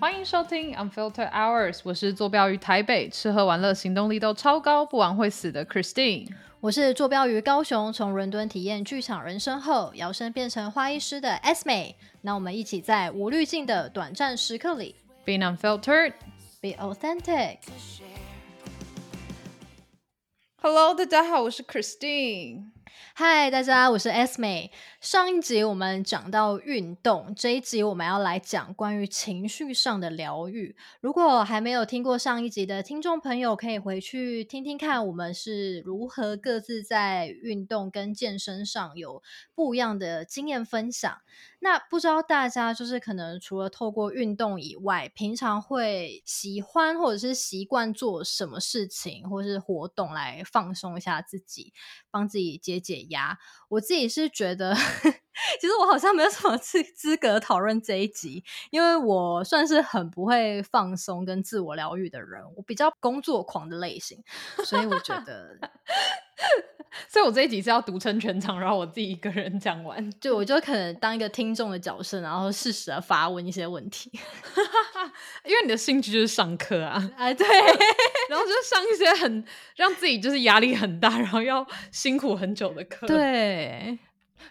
欢迎收听 Unfiltered Hours，我是坐标于台北，吃喝玩乐行动力都超高，不玩会死的 Christine。我是坐标于高雄，从伦敦体验剧场人生后，摇身变成花艺师的 S 美。那我们一起在无滤镜的短暂时刻里 Being be authentic。Hello，大家好，我是 Christine。嗨，大家，我是 S 美。上一集我们讲到运动，这一集我们要来讲关于情绪上的疗愈。如果还没有听过上一集的听众朋友，可以回去听听看，我们是如何各自在运动跟健身上有不一样的经验分享。那不知道大家就是可能除了透过运动以外，平常会喜欢或者是习惯做什么事情或是活动来放松一下自己，帮自己解解压。我自己是觉得，其实我好像没有什么资资格讨论这一集，因为我算是很不会放松跟自我疗愈的人，我比较工作狂的类型，所以我觉得，所以我这一集是要独撑全场，然后我自己一个人讲完。就我就可能当一个听众的角色，然后适时的发问一些问题。因为你的兴趣就是上课啊，哎，对，然后就上一些很让自己就是压力很大，然后要辛苦很久的课。，对，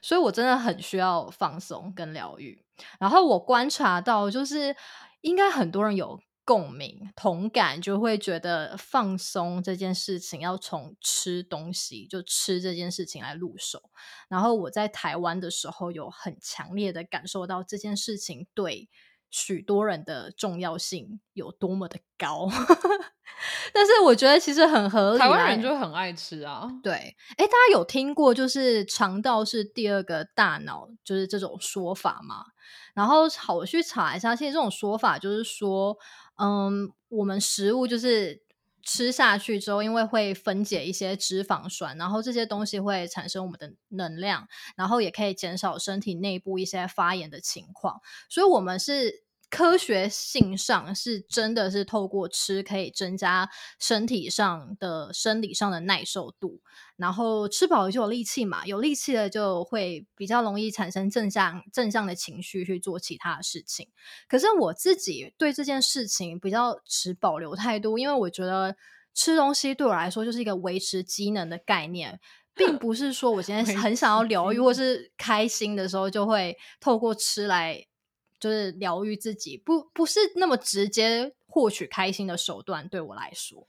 所以我真的很需要放松跟疗愈。然后我观察到，就是应该很多人有共鸣、同感，就会觉得放松这件事情要从吃东西，就吃这件事情来入手。然后我在台湾的时候，有很强烈的感受到这件事情对许多人的重要性有多么的高。但是我觉得其实很合理，台湾人就很爱吃啊。对，哎，大家有听过就是肠道是第二个大脑，就是这种说法吗？然后好，我去查一下，其实这种说法就是说，嗯，我们食物就是吃下去之后，因为会分解一些脂肪酸，然后这些东西会产生我们的能量，然后也可以减少身体内部一些发炎的情况，所以我们是。科学性上是真的是透过吃可以增加身体上的生理上的耐受度，然后吃饱了就有力气嘛，有力气了就会比较容易产生正向正向的情绪去做其他的事情。可是我自己对这件事情比较持保留态度，因为我觉得吃东西对我来说就是一个维持机能的概念。并不是说我今天很想要疗愈，或是开心的时候就会透过吃来就是疗愈自己，不不是那么直接获取开心的手段，对我来说。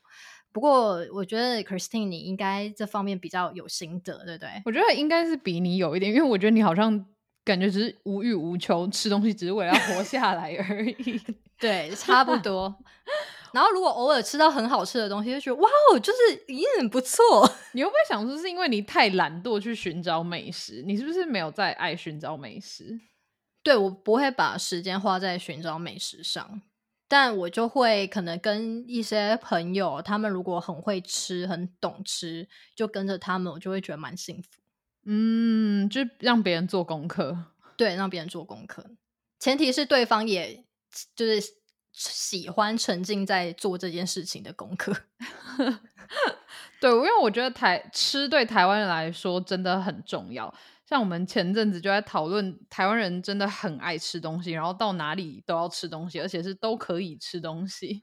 不过我觉得 Christine 你应该这方面比较有心得，对不对？我觉得应该是比你有一点，因为我觉得你好像感觉只是无欲无求，吃东西只是为了要活下来而已。对，差不多。然后如果偶尔吃到很好吃的东西，就觉得哇哦，就是也很不错。你会不会想说，是因为你太懒惰去寻找美食？你是不是没有在爱寻找美食？对我不会把时间花在寻找美食上，但我就会可能跟一些朋友，他们如果很会吃、很懂吃，就跟着他们，我就会觉得蛮幸福。嗯，就让别人做功课。对，让别人做功课，前提是对方也就是喜欢沉浸在做这件事情的功课。对，因为我觉得台吃对台湾人来说真的很重要。像我们前阵子就在讨论，台湾人真的很爱吃东西，然后到哪里都要吃东西，而且是都可以吃东西。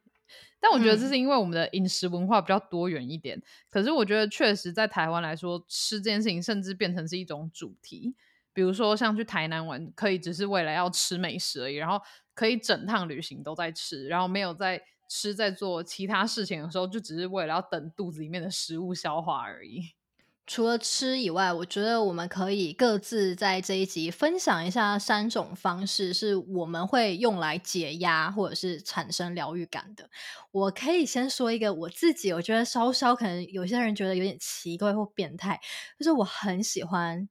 但我觉得这嗯是因为我们的饮食文化比较多元一点。可是我觉得确实在台湾来说，吃这件事情甚至变成是一种主题。比如说像去台南玩，可以只是为了要吃美食而已，然后可以整趟旅行都在吃，然后没有在吃在做其他事情的时候，就只是为了要等肚子里面的食物消化而已。除了吃以外，我觉得我们可以各自在这一集分享一下三种方式，是我们会用来解压或者是产生疗愈感的。我可以先说一个我自己，我觉得稍稍可能有些人觉得有点奇怪或变态，就是我很喜欢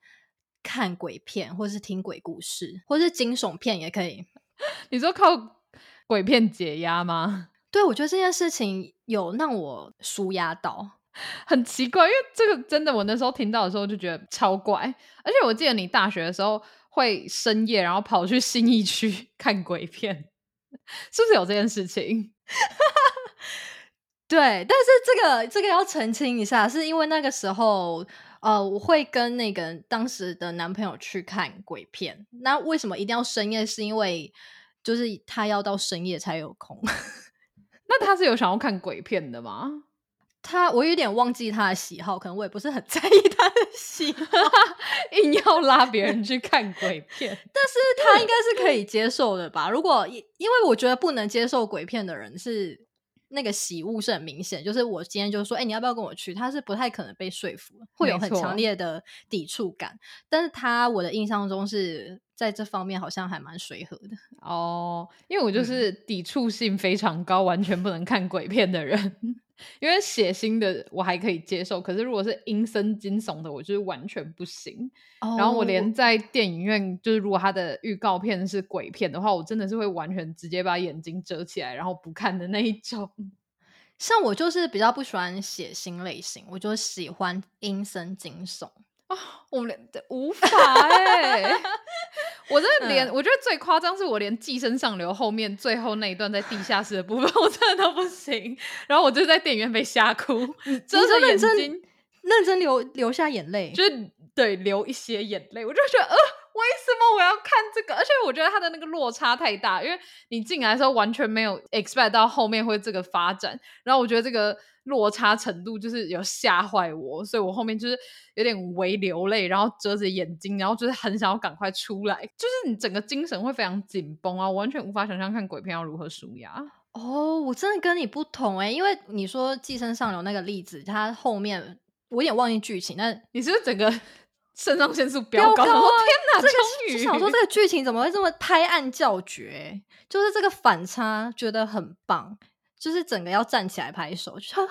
看鬼片，或是听鬼故事，或是惊悚片也可以。你说靠鬼片解压吗？对我觉得这件事情有让我舒压到。很奇怪，因为这个真的，我那时候听到的时候就觉得超怪。而且我记得你大学的时候会深夜，然后跑去新义区 看鬼片，是不是有这件事情？对，但是这个这个要澄清一下，是因为那个时候，呃，我会跟那个当时的男朋友去看鬼片。那为什么一定要深夜？是因为就是他要到深夜才有空。那他是有想要看鬼片的吗？他我有点忘记他的喜好，可能我也不是很 在意他的喜好，硬要拉别人去看鬼片。但是他应该是可以接受的吧？如果因因为我觉得不能接受鬼片的人是那个喜恶是很明显，就是我今天就说，哎、你要不要跟我去？他是不太可能被说服，会有很强烈的抵触感。但是他我的印象中是在这方面好像还蛮随和的。哦，因为我就嗯是抵触性非常高，完全不能看鬼片的人。因为血腥的我还可以接受，可是如果是阴森惊悚的，我就是完全不行。然后我连在电影院，就是如果它的预告片是鬼片的话，我真的是会完全直接把眼睛遮起来，然后不看的那一种。像我就是比较不喜欢血腥类型，我就喜欢阴森惊悚。我们连无法哎、我真的连、嗯我觉得最夸张是我连寄生上流后面最后那一段在地下室的部分，我真的都不行。然后我就在电影院被吓哭，真的眼说认真睛，认真流流下眼泪，就是对流一些眼泪，我就觉得呃，我要看这个？而且我觉得它的那个落差太大，因为你进来的时候完全没有 expect 到后面会这个发展，然后我觉得这个落差程度就是有吓坏我，所以我后面就是有点微流泪，然后遮着眼睛，然后就是很想要赶快出来，就是你整个精神会非常紧绷啊，我完全无法想象看鬼片要如何舒压。哦，我真的跟你不同哎、因为你说《寄生上流》那个例子，它后面我有点忘记剧情，但你是不是整个肾上腺素飙高？天哪，这个就想说这个剧情怎么会这么拍案叫绝欸、就是这个反差觉得很棒，就是整个要站起来拍手，就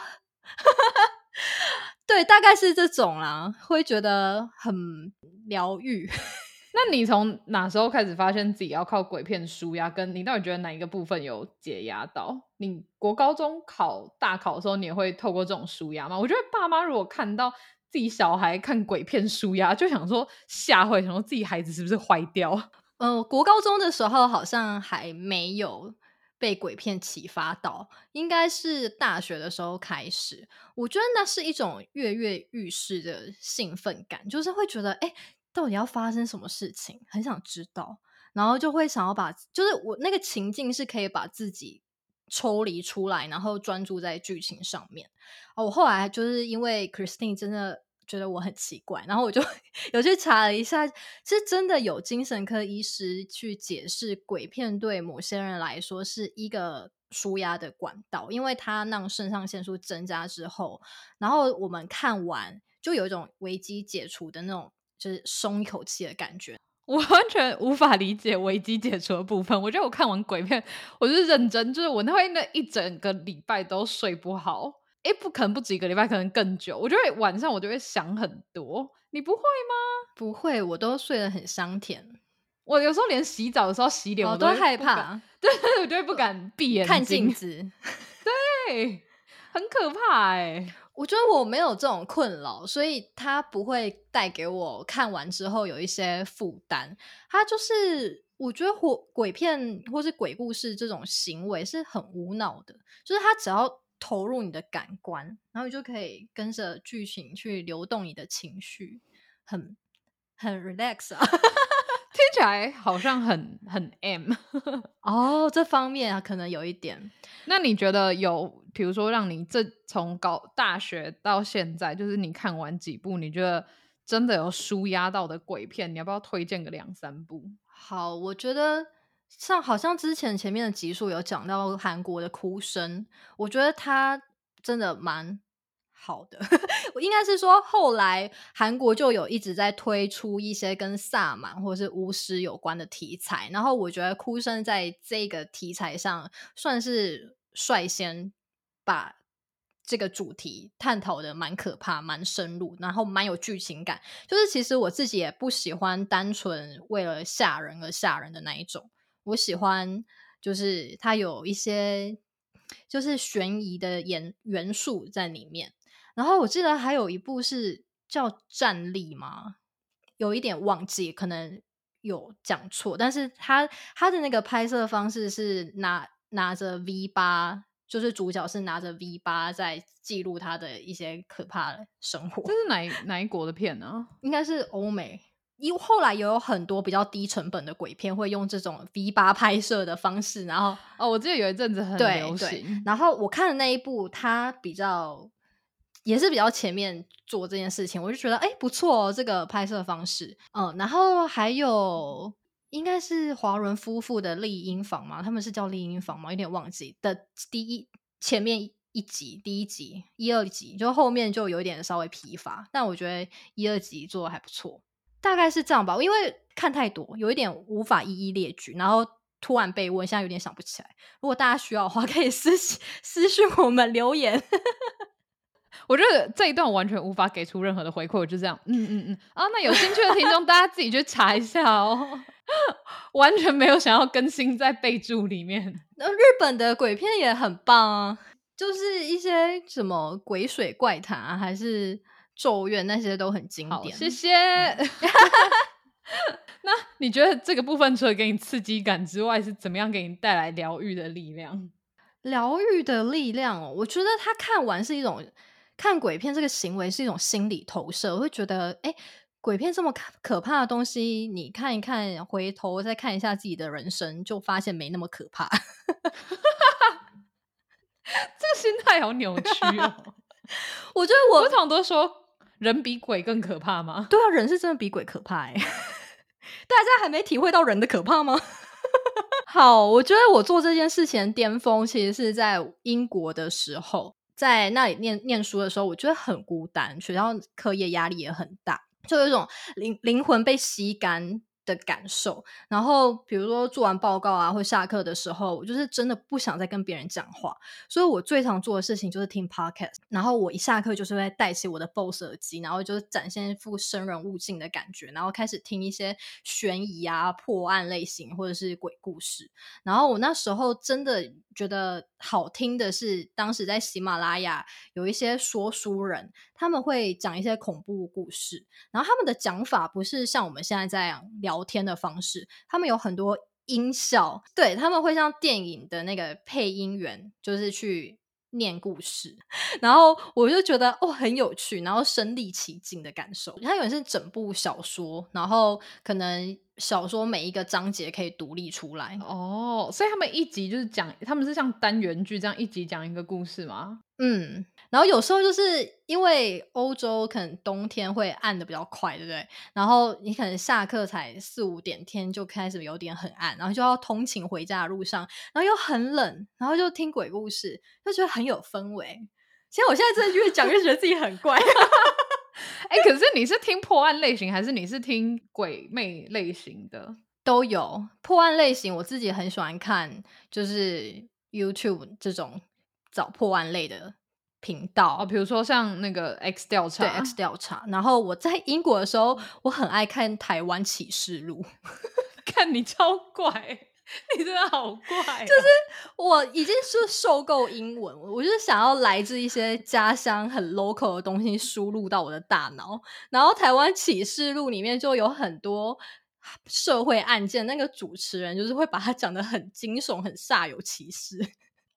对，大概是这种啦，会觉得很疗愈。那你从哪时候开始发现自己要靠鬼片舒压？跟你到底觉得哪一个部分有解压到？你国高中考大考的时候，你也会透过这种舒压吗？我觉得爸妈如果看到自己小孩看鬼片舒压，就想说吓坏，想说自己孩子是不是坏掉？呃，国高中的时候好像还没有被鬼片启发到，应该是大学的时候开始。我觉得那是一种跃跃欲试的兴奋感，就是会觉得，哎、到底要发生什么事情，很想知道，然后就会想要把，就是我那个情境是可以把自己抽离出来，然后专注在剧情上面。哦，我后来就是因为 Christine 真的觉得我很奇怪，然后我就有去查了一下，是真的有精神科医师去解释鬼片对某些人来说是一个舒压的管道，因为它让肾上腺素增加之后，然后我们看完就有一种危机解除的那种，就是松一口气的感觉。我完全无法理解危机解除的部分。我觉得我看完鬼片，我就是认真，就是我那会那一整个礼拜都睡不好。诶，不可能不止一个礼拜，可能更久。我就会晚上我就会想很多。你不会吗？不会，我都睡得很香甜，我有时候连洗澡的时候洗脸，我我都害，怕 对，我就会不敢闭眼看镜，子。对，很可怕哎、我觉得我没有这种困扰，所以它不会带给我看完之后有一些负担。它就是我觉得火鬼片或是鬼故事这种行为是很无脑的，就是它只要投入你的感官，然后你就可以跟着剧情去流动你的情绪，很很 relax 啊。听起来好像很很 M。哦，这方面啊，可能有一点。那你觉得有，比如说让你这从高大学到现在，就是你看完几部，你觉得真的有舒压到的鬼片，你要不要推荐个两三部？好，我觉得像好像之前前面的集数有讲到韩国的哭声，我觉得它真的蛮好的。我应该是说，后来韩国就有一直在推出一些跟萨满或是巫师有关的题材，然后我觉得哭声在这个题材上算是率先把。这个主题探讨的蛮可怕、蛮深入，然后蛮有剧情感。就是其实我自己也不喜欢单纯为了吓人而吓人的那一种，我喜欢就是它有一些就是悬疑的元元素在里面。然后我记得还有一部是叫《战力》吗？有一点忘记，可能有讲错，但是他他的那个拍摄方式是拿拿着 V 八。就是主角是拿着 V 八在记录他的一些可怕的生活这，是哪一 哪一国的片呢、应该是欧美。因后来也有很多比较低成本的鬼片会用这种 V 八拍摄的方式，然后哦，我记得有一阵子很对流对行，，然后我看的那一部，它比较也是比较前面做这件事情，我就觉得哎不错、哦，这个拍摄方式，嗯，然后还有应该是华伦夫妇的丽婴房嘛，他们是叫丽婴房吗？有点忘记的第一前面一集第一集一二集，就后面就有一点稍微疲乏，但我觉得一二集做的还不错。大概是这样吧，因为看太多，有一点无法一一列举，然后突然被问，现在有点想不起来。如果大家需要的话，可以私信私信我们留言。我觉得这一段完全无法给出任何的回馈，我就这样，嗯嗯嗯，啊，那有兴趣的听众，大家自己去查一下哦，完全没有想要更新在备注里面。那日本的鬼片也很棒啊，就是一些什么鬼水怪谈啊，还是咒怨那些都很经好，典。谢谢。那你觉得这个部分除了给你刺激感之外，是怎么样给你带来疗愈的力量？疗愈的力量哦，我觉得他看完是一种看鬼片这个行为是一种心理投射，我会觉得哎。诶鬼片这么可可怕的东西，你看一看，回头再看一下自己的人生，就发现没那么可怕。这个心态好扭曲哦。我觉得我我通常都说人比鬼更可怕吗？对啊，人是真的比鬼可怕哎、大家还没体会到人的可怕吗？好，我觉得我做这件事情的巅峰，其实是在英国的时候，在那里念念书的时候，我觉得很孤单，学校课业压力也很大，就有一种灵灵魂被吸干的感受。然后比如说做完报告啊，或下课的时候，我就是真的不想再跟别人讲话，所以我最常做的事情就是听 podcast。然后我一下课就是会戴起我的 BOSS 耳机，然后就是展现一副生人勿近的感觉，然后开始听一些悬疑啊、破案类型或者是鬼故事。然后我那时候真的觉得好听的是，当时在喜马拉雅有一些说书人，他们会讲一些恐怖故事，然后他们的讲法不是像我们现在这样聊天的方式，他们有很多音效，对他们会像电影的那个配音员，就是去。念故事，然后我就觉得哦很有趣，然后身临其境的感受。它有点是整部小说，然后可能小说每一个章节可以独立出来。哦，所以他们一集就是讲，他们是像单元剧这样一集讲一个故事吗？嗯，然后有时候就是因为欧洲可能冬天会暗的比较快，对不对？然后你可能下课才四五点，天就开始有点很暗，然后就要通勤回家的路上，然后又很冷，然后就听鬼故事，就觉得很有氛围。其实我现在真的越讲越觉得自己很怪。哎、可是你是听破案类型，还是你是听鬼魅类型的？都有破案类型，我自己很喜欢看，就是 YouTube 这种找破案类的频道。哦，比如说像那个 X 调查，对 X 调查，然后我在英国的时候，我很爱看台湾启示录。看你超怪，你真的好怪、哦，就是我已经是受够英文，我就是想要来自一些家乡很 local 的东西输入到我的大脑。然后台湾启示录里面就有很多社会案件，那个主持人就是会把它讲的很惊悚、很煞有其事。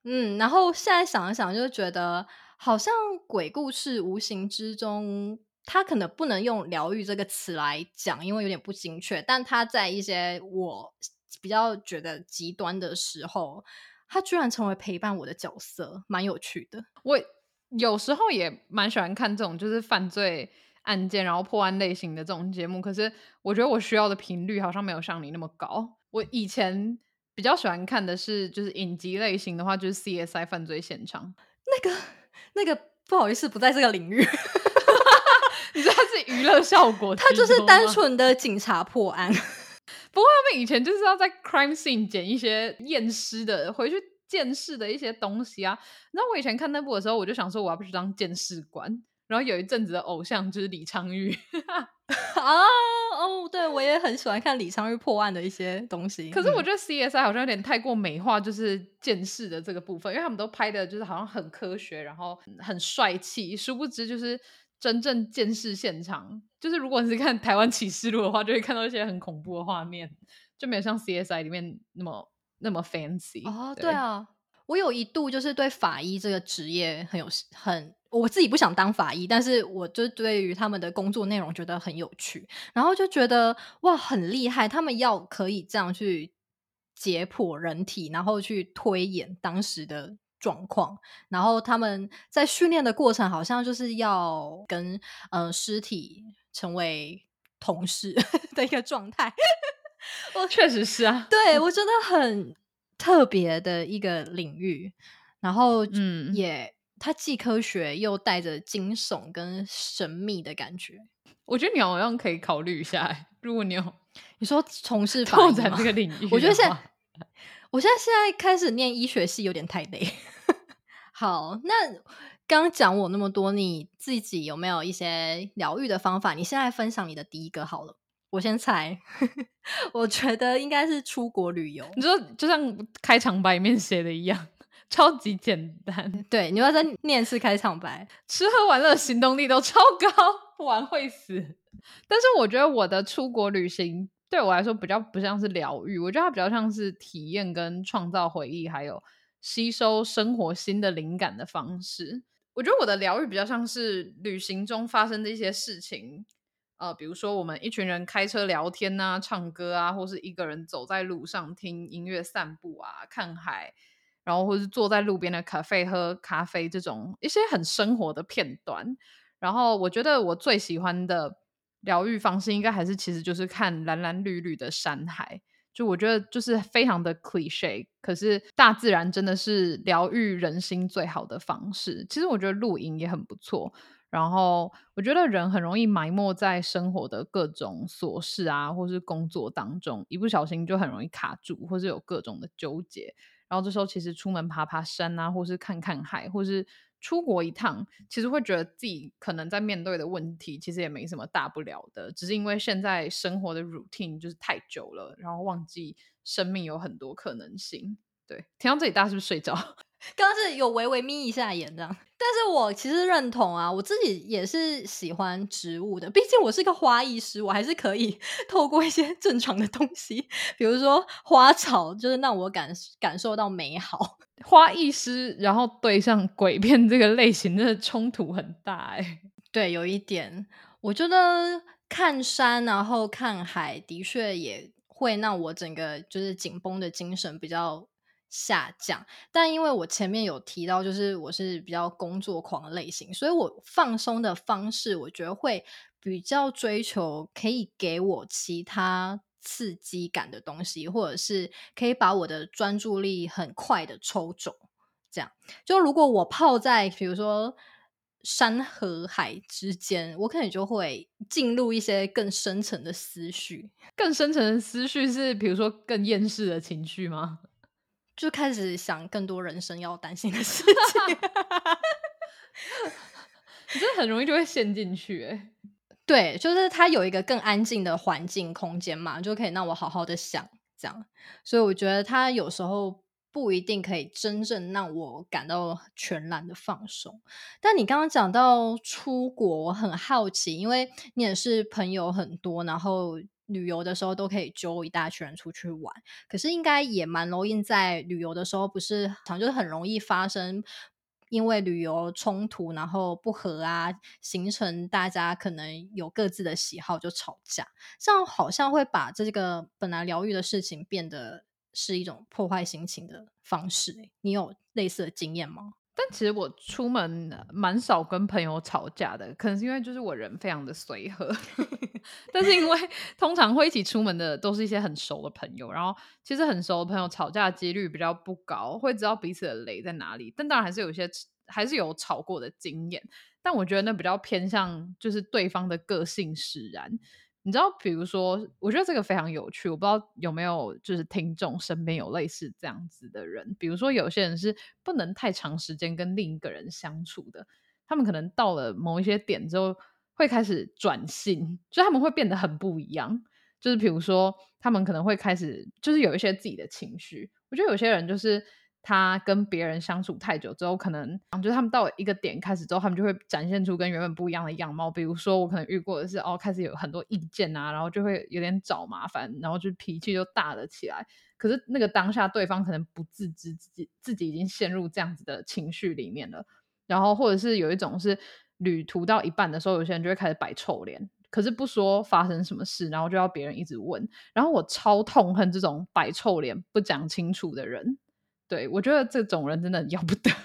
嗯，然后现在想一想，就觉得好像鬼故事无形之中。它可能不能用疗愈这个词来讲，因为有点不精确。但他在一些我比较觉得极端的时候，他居然成为陪伴我的角色，蛮有趣的。我有时候也蛮喜欢看这种就是犯罪案件，然后破案类型的这种节目。可是我觉得我需要的频率好像没有像你那么高。我以前比较喜欢看的是就是影集类型的话，就是 CSI 犯罪现场。那个那个不好意思，不在这个领域。你知道是娱乐效果，他就是单纯的警察破案。不过他们以前就是要在 crime scene 捡一些验尸的，回去见识的一些东西啊。然后我以前看那部的时候，我就想说我要不去当鉴识官。然后有一阵子的偶像就是李昌钰啊，哦，对我也很喜欢看李昌钰破案的一些东西。可是我觉得 CSI 好像有点太过美化，就是见识的这个部分，因为他们都拍的就是好像很科学，然后很帅气，殊不知就是。真正见识现场，就是如果你是看台湾启示录的话，就会看到一些很恐怖的画面，就没有像 CSI 里面那么那么 fancy。哦，对啊，我有一度就是对法医这个职业很有很我自己不想当法医，但是我就对于他们的工作内容觉得很有趣，然后就觉得哇很厉害，他们要可以这样去解剖人体，然后去推演当时的状况，然后他们在训练的过程好像就是要跟呃尸体成为同事 的一个状态。我确实是啊，对我觉得很特别的一个领域，然后嗯也。它既科学又带着惊悚跟神秘的感觉，我觉得你好像可以考虑一下。如果你有你说从事拓展这个领域，我觉得现在，我现在现在开始念医学系有点太累。好，那刚讲我那么多，你自己有没有一些疗愈的方法？你现在分享你的第一个好了，我先猜，我觉得应该是出国旅游。你说就像开场白里面写的一样。超级简单，对，你要再念次开场白，吃喝玩乐行动力都超高，不玩会死。但是我觉得我的出国旅行对我来说比较不像是疗愈，我觉得它比较像是体验跟创造回忆，还有吸收生活新的灵感的方式。我觉得我的疗愈比较像是旅行中发生的一些事情，呃，比如说我们一群人开车聊天啊、唱歌啊，或是一个人走在路上听音乐、散步啊、看海。然后，或是坐在路边的咖啡喝咖啡，这种一些很生活的片段。然后，我觉得我最喜欢的疗愈方式，应该还是其实就是看蓝蓝绿绿的山海。就我觉得，就是非常的 cliche，可是大自然真的是疗愈人心最好的方式。其实我觉得露营也很不错。然后，我觉得人很容易埋没在生活的各种琐事啊，或是工作当中，一不小心就很容易卡住，或是有各种的纠结。然后这时候其实出门爬爬山啊，或是看看海，或是出国一趟，其实会觉得自己可能在面对的问题，其实也没什么大不了的，只是因为现在生活的 routine 就是太久了，然后忘记生命有很多可能性。对，听到这里大家是不是睡着？刚刚是有微微眯一下眼这样，但是我其实认同啊，我自己也是喜欢植物的，毕竟我是个花艺师，我还是可以 透过一些 正常的东西，比如说花草，就是让我感感受到美好。花艺师，然后对上鬼片这个类型，的冲突很大哎。对，有一点，我觉得看山然后看海，的确也会让我整个就是紧绷的精神比较。下降，但因为我前面有提到，就是我是比较工作狂类型，所以我放松的方式，我觉得会比较追求可以给我其他刺激感的东西，或者是可以把我的专注力很快的抽走。这样，就如果我泡在比如说山和海之间，我可能就会进入一些更深层的思绪。更深层的思绪是，比如说更厌世的情绪吗？就开始想更多人生要担心的事情，你真的很容易就会陷进去哎。对，就是它有一个更安静的环境空间嘛，就可以让我好好的想这样。所以我觉得它有时候不一定可以真正让我感到全然的放松。但你刚刚讲到出国，我很好奇，因为你也是朋友很多，然后。旅游的时候都可以揪一大群人出去玩，可是应该也蛮容易在旅游的时候，不是常就是很容易发生因为旅游冲突，然后不和啊，形成大家可能有各自的喜好就吵架，这样好像会把这个本来疗愈的事情变得是一种破坏心情的方式。你有类似的经验吗？但其实我出门蛮少跟朋友吵架的，可能是因为就是我人非常的随和。但是因为 通常会一起出门的都是一些很熟的朋友，然后其实很熟的朋友吵架几率比较不高，会知道彼此的雷在哪里。但当然还是有些还是有吵过的经验，但我觉得那比较偏向就是对方的个性使然。你知道，比如说，我觉得这个非常有趣。我不知道有没有就是听众身边有类似这样子的人。比如说，有些人是不能太长时间跟另一个人相处的，他们可能到了某一些点之后会开始转性，就他们会变得很不一样。就是比如说，他们可能会开始就是有一些自己的情绪。我觉得有些人就是。他跟别人相处太久之后，可能就是他们到一个点开始之后，他们就会展现出跟原本不一样的样貌。比如说，我可能遇过的是，哦，开始有很多意见啊，然后就会有点找麻烦，然后就脾气就大了起来。可是那个当下，对方可能不自知自己自己已经陷入这样子的情绪里面了，然后或者是有一种是旅途到一半的时候，有些人就会开始摆臭脸，可是不说发生什么事，然后就要别人一直问。然后我超痛恨这种摆臭脸不讲清楚的人，对我觉得这种人真的要不得。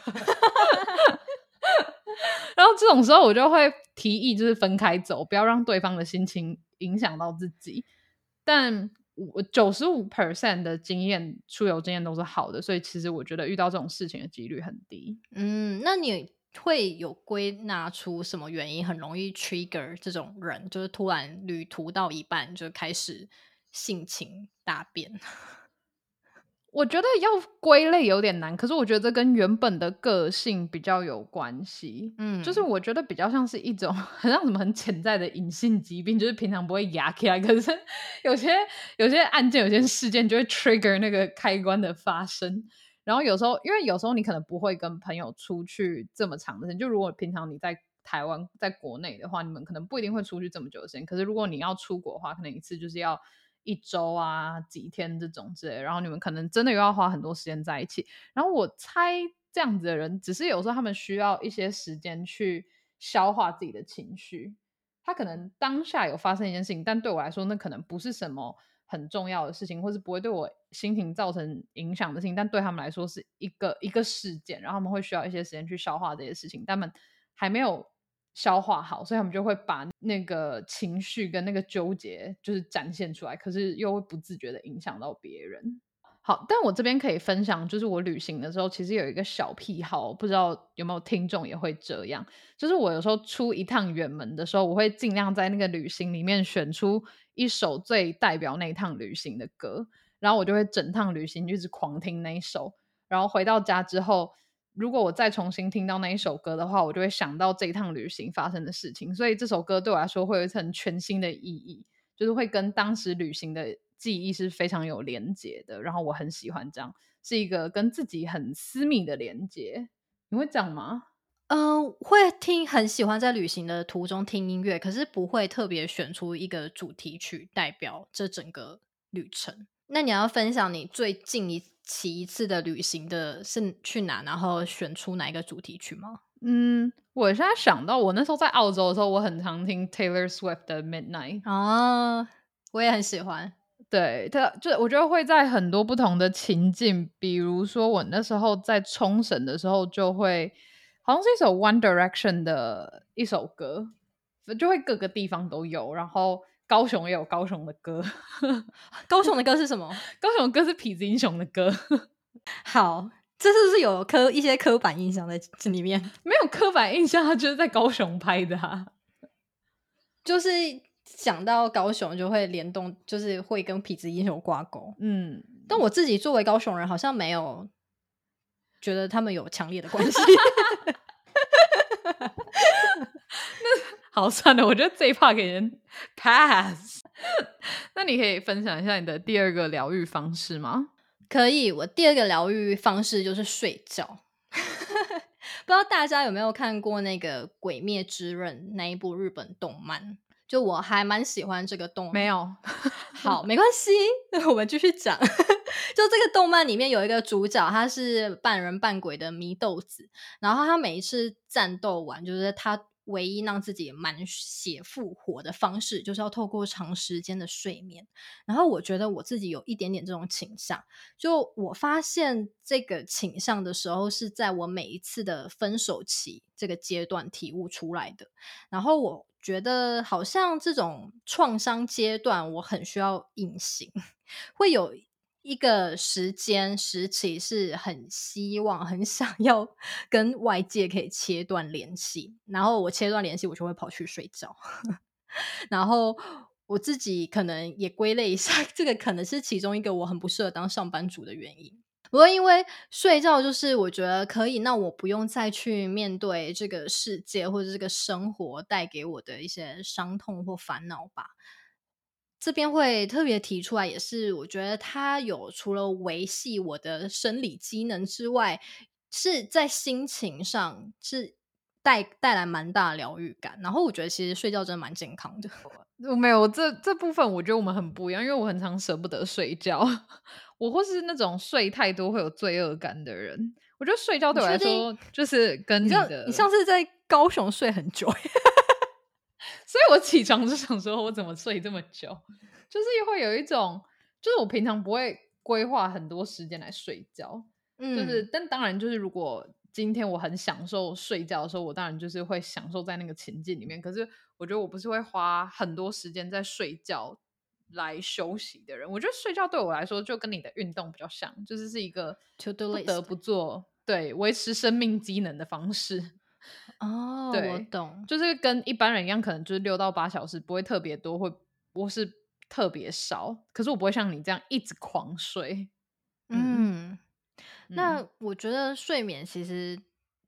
然后这种时候我就会提议，就是分开走，不要让对方的心情影响到自己。但我九十五 percent 的经验出游经验都是好的，所以其实我觉得遇到这种事情的几率很低。嗯，那你会有归纳出什么原因很容易 trigger 这种人，就是突然旅途到一半就开始性情大变？我觉得要归类有点难，可是我觉得这跟原本的个性比较有关系。嗯，就是我觉得比较像是一种 很像什么很潜在的隐性疾病，就是平常不会压起来，可是 有些有些案件、有些事件就会 trigger 那个开关的发生。然后有时候，因为有时候你可能不会跟朋友出去这么长的时间，就如果平常你在台湾、在国内的话，你们可能不一定会出去这么久的时间。可是如果你要出国的话，可能一次就是要。一周啊，几天这种之类，然后你们可能真的又要花很多时间在一起。然后我猜这样子的人，只是有时候他们需要一些时间去消化自己的情绪。他可能当下有发生一件事情，但对我来说，那可能不是什么很重要的事情，或是不会对我心情造成影响的事情。但对他们来说，是一个一个事件，然后他们会需要一些时间去消化这些事情。他们还没有。消化好，所以他们就会把那个情绪跟那个纠结就是展现出来，可是又会不自觉的影响到别人。好，但我这边可以分享，就是我旅行的时候其实有一个小癖好，不知道有没有听众也会这样。就是我有时候出一趟远门的时候，我会尽量在那个旅行里面选出一首最代表那一趟旅行的歌，然后我就会整趟旅行一直狂听那一首，然后回到家之后。如果我再重新听到那一首歌的话，我就会想到这一趟旅行发生的事情，所以这首歌对我来说会有一层全新的意义，就是会跟当时旅行的记忆是非常有连结的。然后我很喜欢这样，是一个跟自己很私密的连接。你会讲吗？嗯，会听，很喜欢在旅行的途中听音乐，可是不会特别选出一个主题曲代表这整个旅程。那你要分享你最近一起一次的旅行的是去哪？然后选出哪一个主题曲吗？嗯，我现在想到我那时候在澳洲的时候，我很常听 Taylor Swift 的 Midnight 啊，我也很喜欢。对，他就我觉得会在很多不同的情境，比如说我那时候在冲绳的时候，就会好像是一首 One Direction 的一首歌，就会各个地方都有，然后。高雄也有高雄的歌，高雄的歌是什么？高雄的歌是痞子英雄的歌。好，这是不是有刻一些刻板印象在这里面？没有刻板印象，他就是在高雄拍的，就是想到高雄就会联动，就是会跟痞子英雄挂钩。嗯，但我自己作为高雄人，好像没有觉得他们有强烈的关系。好算了，我觉得这一 part 给人 pass。那你可以分享一下你的第二个疗愈方式吗？可以，我第二个疗愈方式就是睡觉。不知道大家有没有看过那个《鬼灭之刃》那一部日本动漫？就我还蛮喜欢这个动，没有。好，没关系，我们继续讲。就这个动漫里面有一个主角，他是半人半鬼的祢豆子，然后他每一次战斗完，就是他。唯一让自己满血复活的方式，就是要透过长时间的睡眠。然后我觉得我自己有一点点这种倾向。就我发现这个倾向的时候，是在我每一次的分手期这个阶段体悟出来的。然后我觉得好像这种创伤阶段，我很需要隐形，会有。一个时间时期是很希望、很 想要跟外界可以切断联系，然后我切断联系，我就会跑去睡觉。然后我自己可能也归类一下，这个可能是其中一个我很不适合当上班族的原因。不过因为睡觉，就是我觉得可以，那我不用再去面对这个世界或者这个生活带给我的一些伤痛或烦恼吧。这边会特别提出来，也是我觉得它有除了维系我的生理机能之外，是在心情上是带带来蛮大的疗愈感。然后我觉得其实睡觉真的蛮健康的。没有这这部分，我觉得我们很不一样，因为我很常舍不得睡觉，我或是那种睡太多会有罪恶感的人。我我觉得睡觉对我来说就是跟你的，你上次在高雄睡很久，所以我起床就想说，我怎么睡这么久？就是会有一种，就是我平常不会规划很多时间来睡觉，嗯，就是但当然就是如果今天我很享受睡觉的时候，我当然就是会享受在那个情境里面。可是我觉得我不是会花很多时间在睡觉。来休息的人，我觉得睡觉对我来说就跟你的运动比较像，就是是一个不得不做，对维持生命机能的方式。哦，我懂，就是跟一般人一样，可能就是六到八小时不会特别多，会不是特别少。可是我不会像你这样一直狂睡。嗯，那我觉得睡眠其实。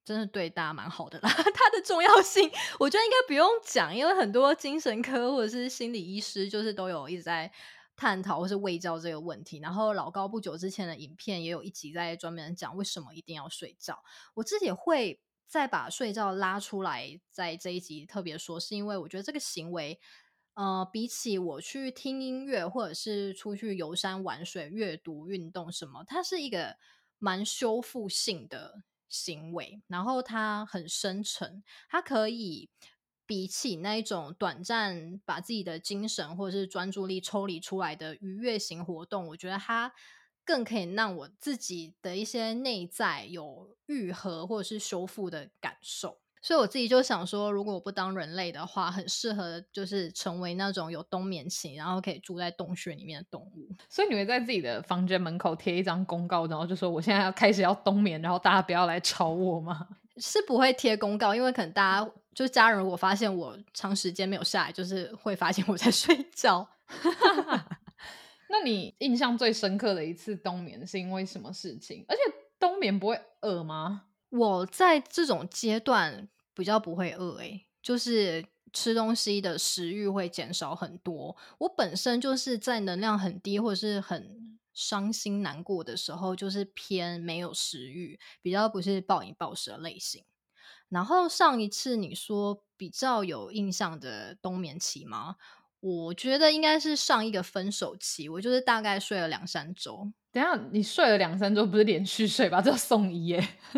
真的对大家蛮好的啦，它的重要性我觉得应该不用讲，因为很多精神科或者是心理医师就是都有一直在探讨或是喂教这个问题。然后老高不久之前的影片也有一集在专门讲为什么一定要睡觉。我自己会再把睡觉拉出来，在这一集特别说，是因为我觉得这个行为，呃，比起我去听音乐或者是出去游山玩水、阅读、运动什么，它是一个蛮修复性的。行为，然后它很深沉，它可以比起那一种短暂把自己的精神或者是专注力抽离出来的愉悦型活动，我觉得它更可以让我自己的一些内在有愈合或者是修复的感受。所以我自己就想说，如果我不当人类的话，很适合就是成为那种有冬眠期，然后可以住在洞穴里面的动物。所以你会在自己的房间门口贴一张公告，然后就说我现在要开始要冬眠，然后大家不要来吵我吗？是不会贴公告，因为可能大家就是家人，如果发现我长时间没有下来，就是会发现我在睡觉。那你印象最深刻的一次冬眠是因为什么事情？而且冬眠不会饿吗？我在这种阶段。比较不会饿诶，就是吃东西的食欲会减少很多。我本身就是在能量很低或者是很伤心难过的时候，就是偏没有食欲，比较不是暴饮暴食的类型。然后上一次你说比较有印象的冬眠期吗？我觉得应该是上一个分手期，我就是大概睡了两三周。等下你睡了两三周，不是连续睡吧？这送医耶。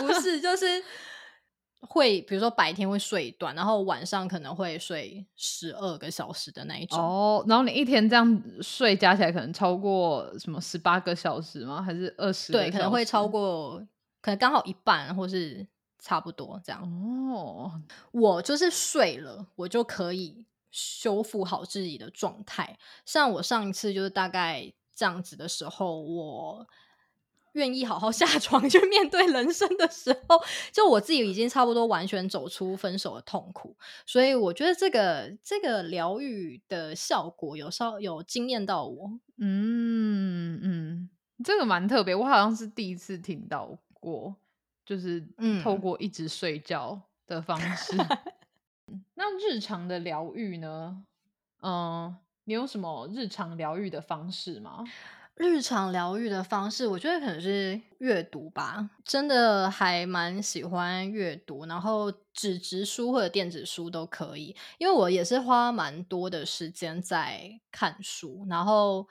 不是，就是会，比如说白天会睡一段，然后晚上可能会睡十二个小时的那一种。哦，然后你一天这样睡加起来可能超过什么十八个小时吗？还是二十？对，可能会超过，可能刚好一半，或是差不多这样。哦，我就是睡了，我就可以修复好自己的状态。像我上一次就是大概这样子的时候，我。愿意好好 下床去面对人生的时候，就我自己已经差不多完全走出分手的痛苦，所以我觉得这个这个疗愈的效果有稍有惊艳到我。嗯嗯，这个蛮特别，我好像是第一次听到过，就是透过一直睡觉的方式。那日常的疗愈呢？嗯，你有什么日常疗愈的方式吗？日常疗愈的方式，我觉得可能是阅读吧。真的还蛮喜欢阅读，然后纸质书或者电子书都可以。因为我也是花蛮多的时间在看书，然后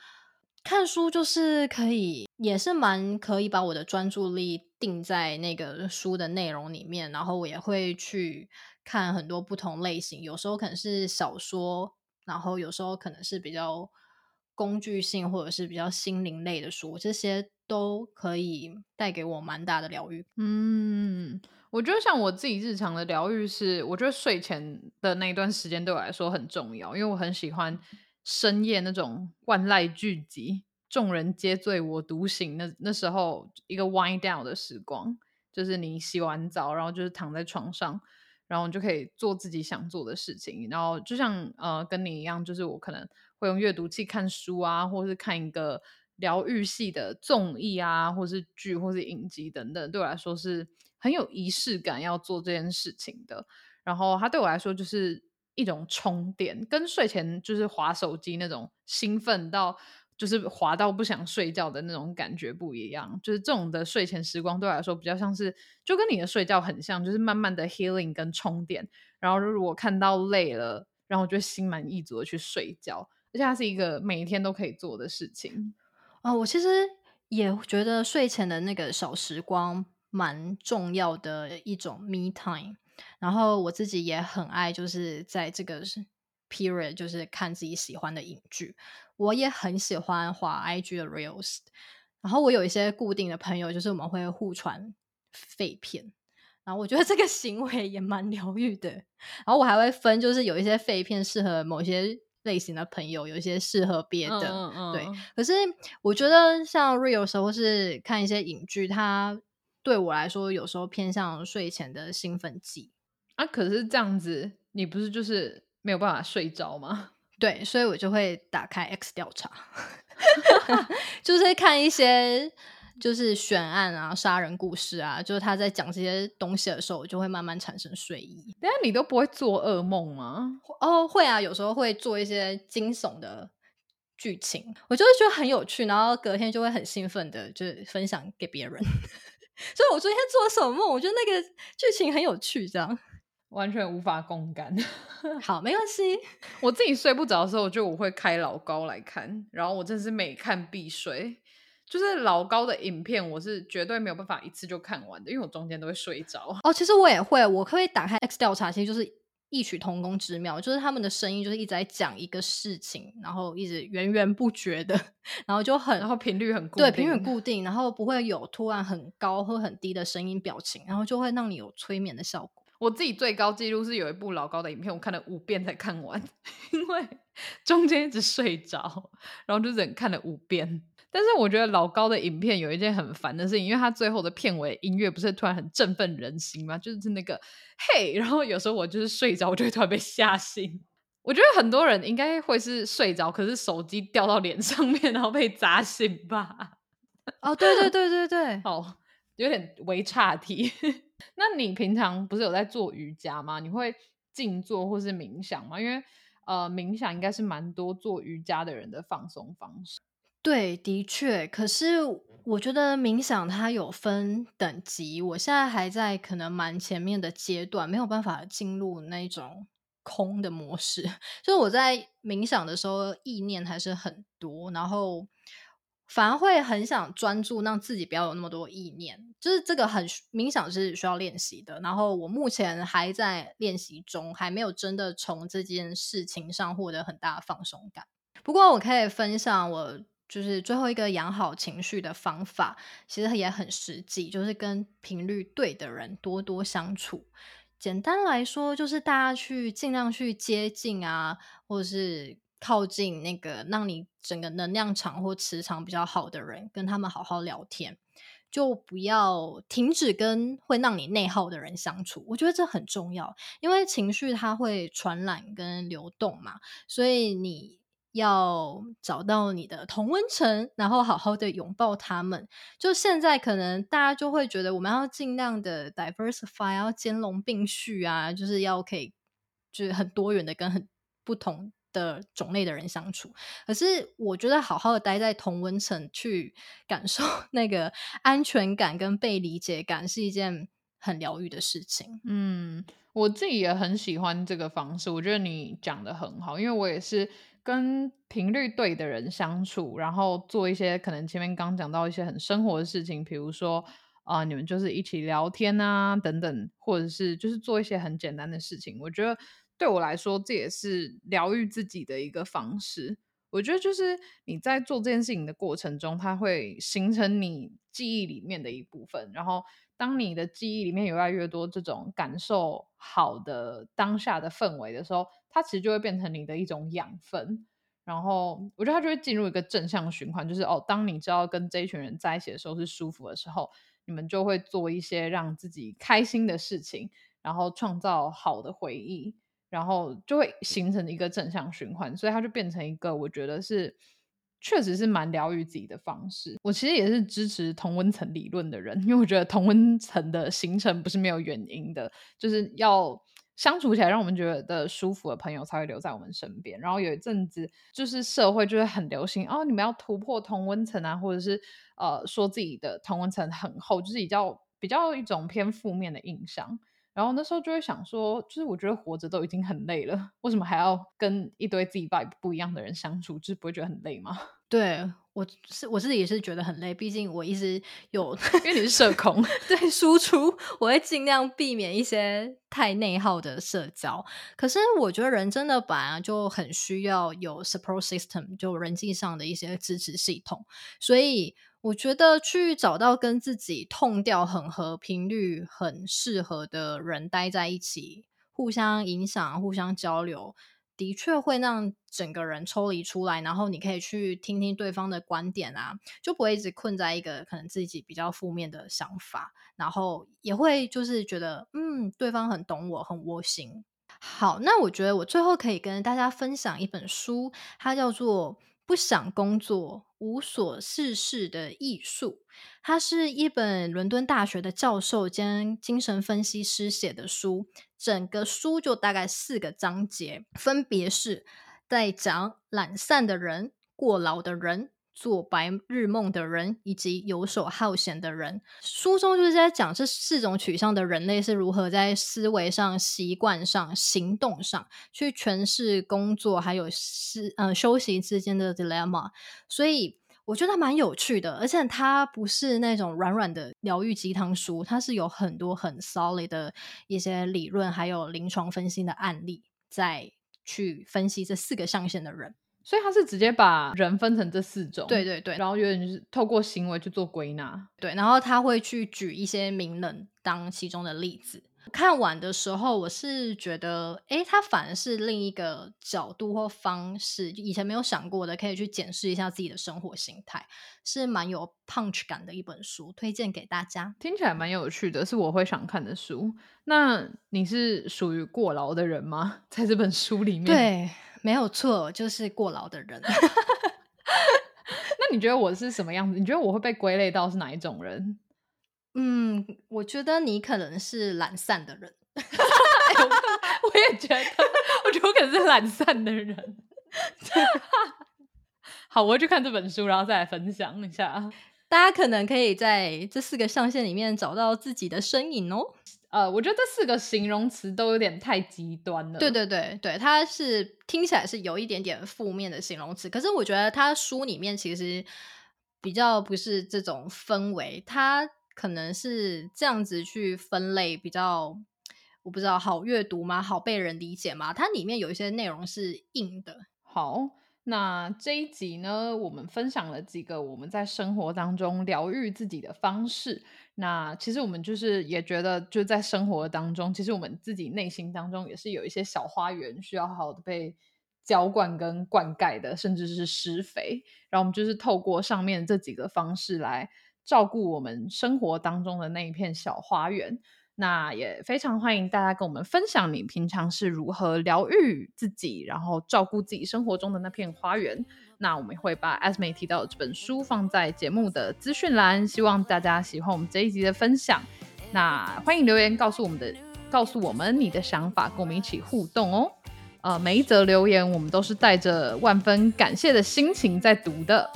看书就是可以，也是蛮可以把我的专注力定在那个书的内容里面。然后我也会去看很多不同类型，有时候可能是小说，然后有时候可能是比较。工具性或者是比较心灵类的书，这些都可以带给我蛮大的疗愈。嗯，我觉得像我自己日常的疗愈是，我觉得睡前的那一段时间对我来说很重要，因为我很喜欢深夜那种万籁俱寂、众人皆醉我独醒那那时候一个 wind down 的时光，就是你洗完澡，然后就是躺在床上，然后你就可以做自己想做的事情，然后就像呃跟你一样，就是我可能。会用阅读器看书啊，或是看一个疗愈系的综艺啊，或是剧，或是影集等等，对我来说是很有仪式感要做这件事情的。然后它对我来说就是一种充电，跟睡前就是划手机那种兴奋到就是滑到不想睡觉的那种感觉不一样。就是这种的睡前时光对我来说比较像是，就跟你的睡觉很像，就是慢慢的 healing 跟充电。然后如果看到累了，然后就心满意足的去睡觉。而且它是一个每一天都可以做的事情啊！我其实也觉得睡前的那个小时光蛮重要的一种 me time。然后我自己也很爱，就是在这个 period，就是看自己喜欢的影剧。我也很喜欢滑 IG 的 reels。然后我有一些固定的朋友，就是我们会互传废片。然后我觉得这个行为也蛮疗愈的。然后我还会分，就是有一些废片适合某些类型的朋友，有一些适合别的。对。可是我觉得像 real 时候是看一些影剧，它对我来说有时候偏向睡前的兴奋剂。啊，可是这样子，你不是就是没有办法睡着吗？对，所以我就会打开 X 调查，就是看一些就是悬案啊、杀人故事啊，就是他在讲这些东西的时候，我就会慢慢产生睡意。等下你都不会做噩梦吗？哦，会啊，有时候会做一些惊悚的剧情，我就会觉得很有趣，然后隔天就会很兴奋的，就是分享给别人。所以我昨天做了什么梦？我觉得那个剧情很有趣，这样。完全无法共感。好，没关系。我自己睡不着的时候，就我会开老高来看，然后我真是每看必睡。就是老高的影片，我是绝对没有办法一次就看完的，因为我中间都会睡着。哦，其实我也会，我可以打开 X 调查，其实就是异曲同工之妙，就是他们的声音就是一直在讲一个事情，然后一直源源不绝的，然后就很，然后频率很固定对，频率很固定，然后不会有突然很高或很低的声音表情，然后就会让你有催眠的效果。我自己最高记录是有一部老高的影片，我看了五遍才看完，因为中间一直睡着，然后就只能看了五遍。但是我觉得老高的影片有一件很烦的事情，因为他最后的片尾音乐不是突然很振奋人心吗？就是那个嘿，然后有时候我就是睡着，我就会突然被吓醒。我觉得很多人应该会是睡着，可是手机掉到脸上面，然后被砸醒吧？哦，对对对对对，哦，有点微差题。那你平常不是有在做瑜伽吗？你会静坐或是冥想吗？因为呃，冥想应该是蛮多做瑜伽的人的放松方式。对，的确。可是我觉得冥想它有分等级，我现在还在可能蛮前面的阶段，没有办法进入那种空的模式。就是我在冥想的时候，意念还是很多，然后。反而会很想专注，让自己不要有那么多意念。就是这个很冥想是需要练习的。然后我目前还在练习中，还没有真的从这件事情上获得很大的放松感。不过我可以分享我就是最后一个养好情绪的方法，其实也很实际，就是跟频率对的人多多相处。简单来说，就是大家去尽量去接近啊，或者是。靠近那个让你整个能量场或磁场比较好的人，跟他们好好聊天，就不要停止跟会让你内耗的人相处。我觉得这很重要，因为情绪它会传染跟流动嘛，所以你要找到你的同温层，然后好好的拥抱他们。就现在可能大家就会觉得我们要尽量的 diversify，要兼容并蓄啊，就是要可以就是很多元的跟很不同。的种类的人相处，可是我觉得好好的待在同温层去感受 那个安全感跟被理解感，是一件很疗愈的事情。嗯，我自己也很喜欢这个方式，我觉得你讲的很好，因为我也是跟频率对的人相处，然后做一些可能前面刚讲到一些很生活的事情，比如说啊，你们就是一起聊天啊等等，或者是就是做一些很简单的事情，我觉得。对我来说，这也是疗愈自己的一个方式。我觉得，就是你在做这件事情的过程中，它会形成你记忆里面的一部分。然后，当你的记忆里面有越来越多这种感受好的当下的氛围的时候，它其实就会变成你的一种养分。然后，我觉得它就会进入一个正向循环。就是哦，当你知道跟这一群人在一起的时候是舒服的时候，你们就会做一些让自己开心的事情，然后创造好的回忆。然后就会形成一个正向循环，所以它就变成一个我觉得是确实是蛮疗愈自己的方式。我其实也是支持同温层理论的人，因为我觉得同温层的形成不是没有原因的，就是要相处起来让我们觉得舒服的朋友才会留在我们身边。然后有一阵子就是社会就会很流行哦，你们要突破同温层啊，或者是呃说自己的同温层很厚，就是比较比较一种偏负面的印象。然后那时候就会想说，就是我觉得活着都已经很累了，为什么还要跟一堆自己 vibe 不一样的人相处？就是不会觉得很累吗？对我是我自己也是觉得很累，毕竟我一直有因为你是社恐，对输出，我会尽量避免一些太内耗的社交。可是我觉得人真的本来就很需要有 support system，就人际上的一些支持系统。所以我觉得去找到跟自己痛调很合、频率很适合的人待在一起，互相影响、互相交流。的确会让整个人抽离出来，然后你可以去听听对方的观点啊，就不会一直困在一个可能自己比较负面的想法，然后也会就是觉得嗯，对方很懂我，很窝心。好，那我觉得我最后可以跟大家分享一本书，它叫做《不想工作，无所事事的艺术》。它是一本伦敦大学的教授兼精神分析师写的书。整个书就大概四个章节，分别是在讲懒散的人、过劳的人、做白日梦的人以及游手好闲的人。书中就是在讲这四种取向的人类是如何在思维上、习惯上、行动上去诠释工作还有是呃休息之间的 dilemma。所以。我觉得蛮有趣的，而且它不是那种软软的疗愈鸡汤书，它是有很多很 solid 的一些理论，还有临床分析的案例，在去分析这四个象限的人。所以他是直接把人分成这四种，对对对，然后有点就是透过行为去做归纳，对，然后他会去举一些名人当其中的例子。看完的时候，我是觉得，哎，他反而是另一个角度或方式，以前没有想过的，可以去检视一下自己的生活形态，是蛮有 punch 感的一本书，推荐给大家。听起来蛮有趣的，是我会想看的书。那你是属于过劳的人吗？在这本书里面，对，没有错，就是过劳的人。那你觉得我是什么样子？你觉得我会被归类到是哪一种人？嗯，我觉得你可能是懒散的人，我也觉得，我觉得我可能是懒散的人。好，我会去看这本书，然后再来分享一下。大家可能可以在这四个象限里面找到自己的身影哦。呃，我觉得这四个形容词都有点太极端了。对对对对，它是听起来是有一点点负面的形容词，可是我觉得它书里面其实比较不是这种氛围，它。可能是这样子去分类比较，我不知道好阅读吗？好被人理解吗？它里面有一些内容是硬的。好，那这一集呢，我们分享了几个我们在生活当中疗愈自己的方式。那其实我们就是也觉得，就在生活当中，其实我们自己内心当中也是有一些小花园，需要好好的被浇灌跟灌溉的，甚至是施肥。然后我们就是透过上面这几个方式来。照顾我们生活当中的那一片小花园，那也非常欢迎大家跟我们分享你平常是如何疗愈自己，然后照顾自己生活中的那片花园。那我们会把 Asme 提到的这本书放在节目的资讯栏，希望大家喜欢我们这一集的分享。那欢迎留言告诉我们的，告诉我们你的想法，跟我们一起互动哦。呃，每一则留言我们都是带着万分感谢的心情在读的。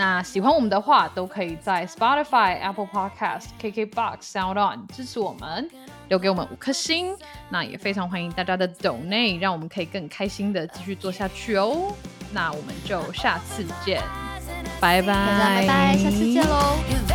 那喜欢我们的话，都可以在 Spotify、Apple Podcast、KKBox、Sound On 支持我们，留给我们五颗星。那也非常欢迎大家的 Donate，让我们可以更开心的继续做下去哦。那我们就下次见，拜拜，拜拜，下次见喽。